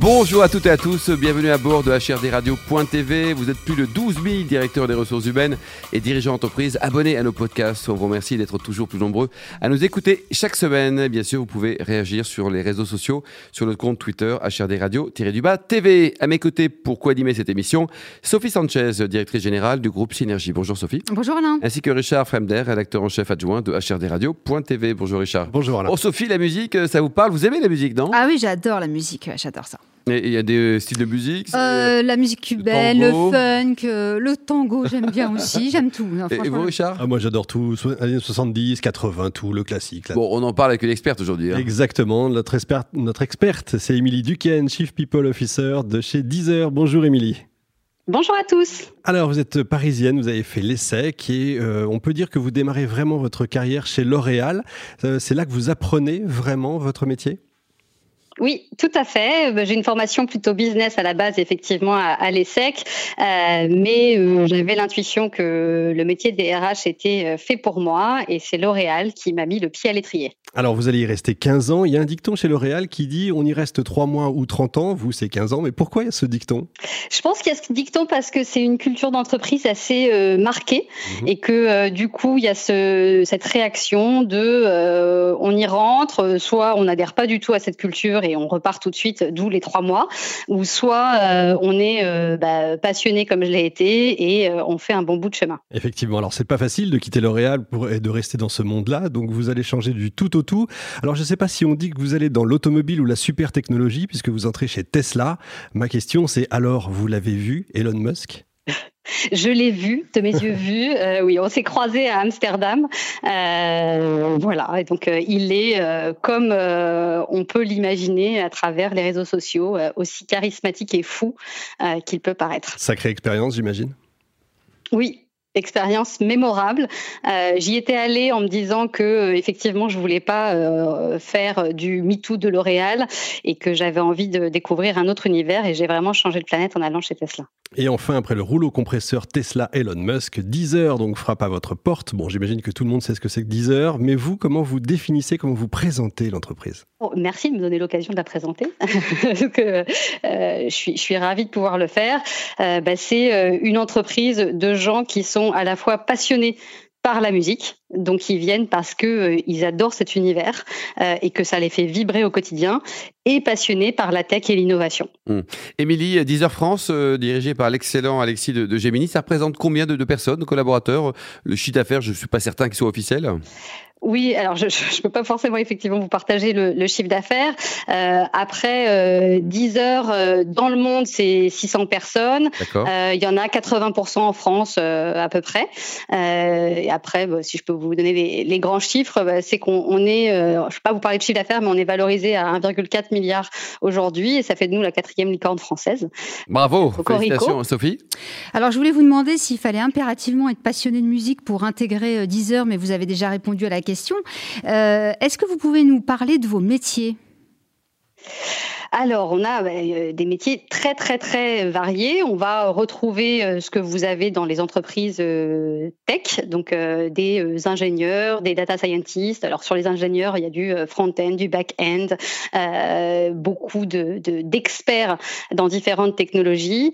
Bonjour à toutes et à tous, bienvenue à bord de HRDRadio.tv. Vous êtes plus de 12 000 directeurs des ressources humaines et dirigeants d'entreprise abonnés à nos podcasts. On vous remercie d'être toujours plus nombreux à nous écouter chaque semaine. Bien sûr, vous pouvez réagir sur les réseaux sociaux, sur notre compte Twitter HRDRadio-du-bas TV. À mes côtés, pour co-animer cette émission, Sophie Sanchez, directrice générale du groupe Synergie. Bonjour Sophie. Bonjour Alain. Ainsi que Richard Fremder, rédacteur en chef adjoint de HRDRadio.tv. Bonjour Richard. Bonjour Alain. Oh Sophie, la musique, ça vous parle? Vous aimez la musique, non? Ah oui, j'adore la musique, j'adore ça. Et il y a des styles de musique euh, La musique cubaine, le, funk, euh, le tango, j'aime bien aussi, j'aime tout. Non, et, vous, Richard ah, Moi, j'adore tout, années 70, 80, tout, le classique. Là. Bon, on en parle avec une experte aujourd'hui. Hein. Exactement, notre, experte, notre experte, c'est Émilie Duquesne, Chief People Officer de chez Deezer. Bonjour Émilie. Bonjour à tous. Alors, vous êtes parisienne, vous avez fait l'ESSEC et euh, on peut dire que vous démarrez vraiment votre carrière chez L'Oréal. c'est là que vous apprenez vraiment votre métier? Oui, tout à fait. Euh, j'ai une formation plutôt business à la base, effectivement, à, l'ESSEC, euh, mais euh, j'avais l'intuition que le métier des RH était fait pour moi et c'est L'Oréal qui m'a mis le pied à l'étrier. Alors, vous allez y rester 15 ans. Il y a un dicton chez L'Oréal qui dit on y reste 3 mois ou 30 ans. Vous, c'est 15 ans. Mais pourquoi il y a ce dicton? Je pense qu'il y a ce dicton parce que c'est une culture d'entreprise assez marquée mhm. et que du coup, il y a ce, cette réaction de on y rentre, soit on n'adhère pas du tout à cette culture et on repart tout de suite, d'où les trois mois, ou soit euh, on est euh, bah, passionné comme je l'ai été et euh, on fait un bon bout de chemin. Effectivement, alors c'est pas facile de quitter L'Oréal et de rester dans ce monde-là, donc vous allez changer du tout au tout. Alors je ne sais pas si on dit que vous allez dans l'automobile ou la super technologie, puisque vous entrez chez Tesla. Ma question c'est alors, vous l'avez vu, Elon Musk? Je l'ai vu, de mes yeux vus. Euh, oui, on s'est croisés à Amsterdam. Euh, voilà, et donc euh, il est comme on peut l'imaginer à travers les réseaux sociaux, aussi charismatique et fou qu'il peut paraître. Sacrée expérience, j'imagine? Oui, expérience mémorable. Euh, J'y étais allée en me disant que euh, effectivement je voulais pas euh, faire du MeToo de L'Oréal et que j'avais envie de découvrir un autre univers et j'ai vraiment changé de planète en allant chez Tesla. Et enfin, après le rouleau compresseur Tesla Elon Musk, Deezer donc frappe à votre porte. Bon, j'imagine que tout le monde sait ce que c'est que Deezer, mais vous, comment vous définissez, comment vous présentez l'entreprise? Oh, Merci de me donner l'occasion de la présenter. euh, je, suis, je suis ravie de pouvoir le faire. Bah, c'est une entreprise de gens qui sont à la fois passionnés par la musique, donc ils viennent parce que euh, ils adorent cet univers euh, et que ça les fait vibrer au quotidien, et passionnés par la tech et l'innovation. Hum. Émilie, France, euh, dirigée par l'excellent Alexis de, Gemini, ça représente combien de, de personnes, de collaborateurs? Le chiffre d'affaires, je ne suis pas certain qu'il soit officiel. Oui, alors je ne peux pas forcément effectivement vous partager le, chiffre d'affaires. Euh, après euh, 10 heures euh, dans le monde, c'est 600 personnes. Euh, il y en a 80% en France à peu près. et après, bah, si je peux vous donner les, grands chiffres, bah, c'est qu'on est, je ne vais pas vous parler de chiffre d'affaires, mais on est valorisé à 1,4 milliard aujourd'hui et ça fait de nous la quatrième licorne française. Bravo, félicitations Sophie. Alors je voulais vous demander s'il fallait impérativement être passionné de musique pour intégrer 10 heures, mais vous avez déjà répondu à la question euh, est-ce que vous pouvez nous parler de vos métiers? Alors, on a euh, des métiers très, très, très variés. On va retrouver euh, ce que vous avez dans les entreprises euh, tech, donc des ingénieurs, des data scientists. Alors, sur les ingénieurs, il y a du front-end, du back-end, beaucoup d'experts de, dans différentes technologies,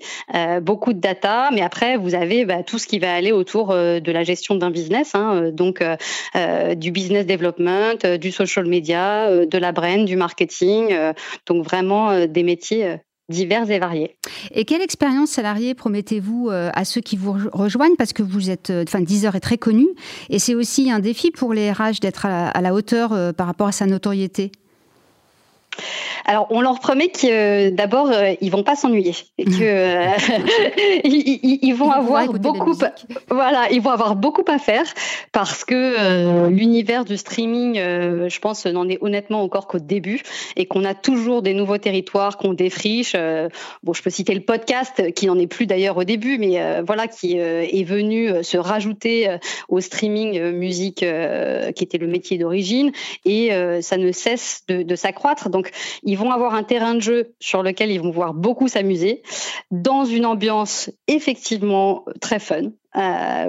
beaucoup de data. Mais après, vous avez bah, tout ce qui va aller autour de la gestion d'un business, hein, donc du business development, du social media, de la brand, du marketing. donc, vraiment, euh, des métiers euh, divers et variés. Et quelle expérience salariée promettez-vous euh, à ceux qui vous rejoignent? Parce que vous êtes, enfin, Deezer est très connu et c'est aussi un défi pour les RH d'être à, la hauteur par rapport à sa notoriété. Alors, on leur promet que euh, d'abord, euh, ils vont pas s'ennuyer que euh, ils, vont avoir beaucoup, voilà, ils vont avoir beaucoup à faire parce que l'univers du streaming, je pense, n'en est honnêtement encore qu'au début et qu'on a toujours des nouveaux territoires qu'on défriche. bon, je peux citer le podcast qui n'en est plus d'ailleurs au début, mais voilà, qui est venu se rajouter au streaming musique qui était le métier d'origine et ça ne cesse de, de s'accroître. Donc, ils vont avoir un terrain de jeu sur lequel ils vont pouvoir beaucoup s'amuser, dans une ambiance effectivement très fun,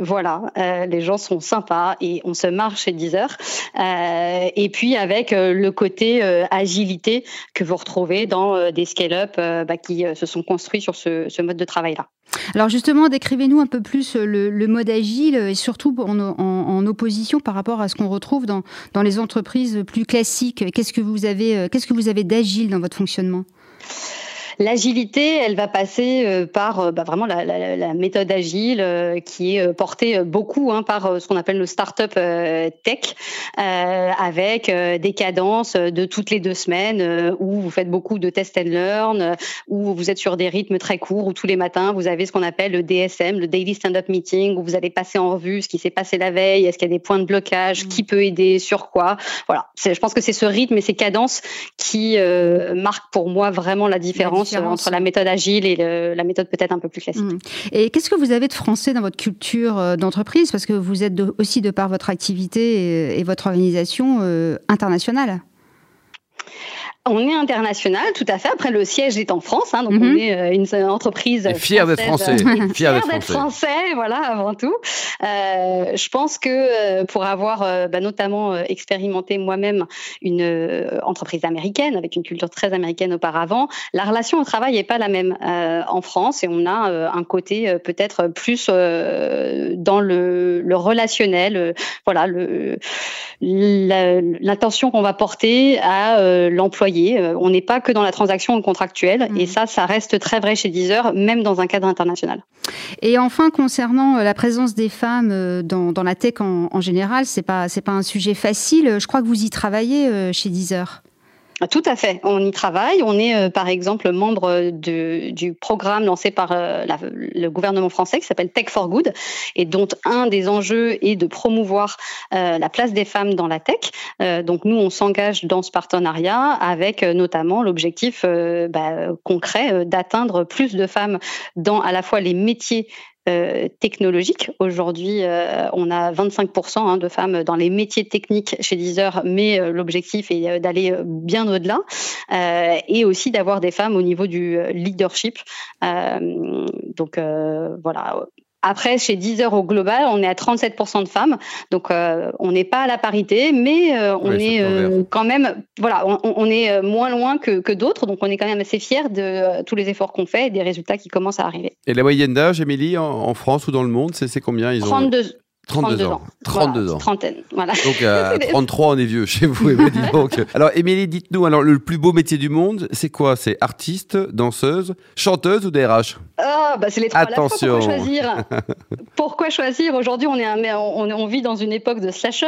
voilà, les gens sont sympas et on se marche chez Deezer. et puis avec le côté agilité que vous retrouvez dans des scale-up bah, qui se sont construits sur ce mode de travail-là. Alors justement, décrivez-nous un peu plus euh, le, mode agile et surtout en, opposition par rapport à ce qu'on retrouve dans, dans les entreprises plus classiques. Qu'est-ce que vous avez, euh, qu'est-ce que vous avez d'agile dans votre fonctionnement? L'agilité, elle va passer euh, par euh, bah, vraiment la, la, la, méthode agile euh, qui est portée beaucoup hein, par ce qu'on appelle le startup tech, euh, avec des cadences de toutes les deux semaines où vous faites beaucoup de test and learn, où vous êtes sur des rythmes très courts, où tous les matins vous avez ce qu'on appelle le DSM, le Daily Stand-up Meeting, où vous allez passer en revue ce qui s'est passé la veille, est-ce qu'il y a des points de blocage, mmh. qui peut aider, sur quoi. Voilà, je pense que c'est ce rythme et ces cadences qui marquent pour moi vraiment la différence entre la méthode agile et la méthode peut-être un peu plus classique. Mmh. Et qu'est-ce que vous avez de français dans votre culture euh, d'entreprise? Parce que vous êtes aussi, de par votre activité et, votre organisation, euh, internationale. On est international, tout à fait. Après, le siège est en France, hein, donc on mhm. est euh, une entreprise fière d'être français. fière d'être français. voilà, avant tout. Euh, je pense que euh, pour avoir bah, notamment expérimenté moi-même une entreprise américaine avec une culture très américaine auparavant, la relation au travail n'est pas la même en France et on a un côté peut-être plus dans le, le relationnel, voilà, le l'intention qu'on va porter à l'employé euh, on n'est pas que dans la transaction contractuelle. Et mm. ça, ça reste très vrai chez Deezer, même dans un cadre international. Et enfin, concernant euh, la présence des femmes euh, dans, la tech en, général, c'est pas c'est pas un sujet facile. Je crois que vous y travaillez chez Deezer. Tout à fait. On y travaille. On est, euh, par exemple, membre du programme lancé par euh, le gouvernement français qui s'appelle Tech for Good et dont un des enjeux est de promouvoir euh, la place des femmes dans la tech. donc, nous, on s'engage dans ce partenariat avec notamment l'objectif bah, concret d'atteindre plus de femmes dans à la fois les métiers euh, technologique. Aujourd'hui, euh, on a 25% hein, de femmes dans les métiers techniques chez Deezer, mais euh, l'objectif est d'aller bien au-delà et aussi d'avoir des femmes au niveau du leadership. donc voilà, après, chez Deezer au global, on est à 37% de femmes, donc euh, on n'est pas à la parité, mais euh, on est euh, quand même, voilà, on, est moins loin que, que d'autres, donc on est quand même assez fiers de tous les efforts qu'on fait et des résultats qui commencent à arriver. Et la moyenne d'âge, Émilie, en, France ou dans le monde, c'est combien? Ils ont 32. 32, ans. 32 ans. Trentaine, voilà. Donc à 33, on est vieux chez vous. donc. Alors Émilie, dites-nous, alors le plus beau métier du monde, c'est quoi? C'est artiste, danseuse, chanteuse ou DRH Ah, bah c'est les trois Attention. Pourquoi choisir Pourquoi choisir? Aujourd'hui, on, est on, on, vit dans une époque de slasher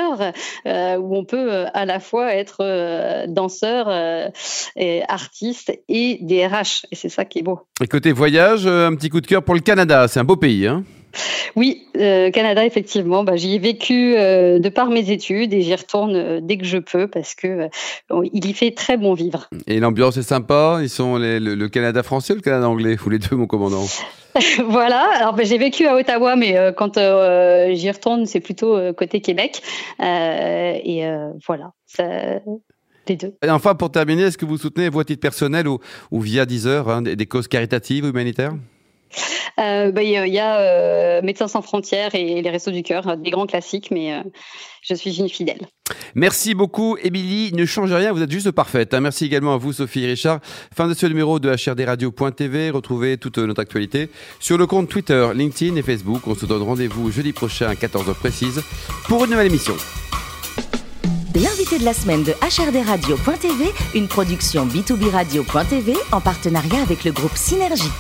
euh, où on peut euh, à la fois être euh, danseur, et artiste et DRH. Et c'est ça qui est beau. Et côté voyage, un petit coup de cœur pour le Canada. C'est un beau pays, hein oui, euh, Canada, effectivement, bah, j'y ai vécu euh, de par mes études et j'y retourne euh, dès que je peux parce que il y fait très bon vivre. Et l'ambiance est sympa. Ils sont le, Canada français ou le Canada anglais Vous les deux, mon commandant? voilà. Alors bah, j'ai vécu à Ottawa, mais quand j'y retourne, c'est plutôt côté Québec. et voilà. les deux. Et enfin, pour terminer, est-ce que vous soutenez, vos titres personnels ou, ou via Deezer, hein, des, des causes caritatives ou humanitaires? Euh, bah, il y a euh, Médecins sans frontières et les Restos du Cœur, des grands classiques, mais euh, je suis une fidèle. Merci beaucoup, Émilie. Ne changez rien, vous êtes juste parfaite. Hein. Merci également à vous, Sophie et Richard. Fin de ce numéro de HRDRadio.tv. Retrouvez toute notre actualité sur le compte Twitter, LinkedIn et Facebook. On se donne rendez-vous jeudi prochain à 14h précise pour une nouvelle émission. L'invité de la semaine de HRDRadio.tv, une production B2B Radio.tv en partenariat avec le groupe Synergie.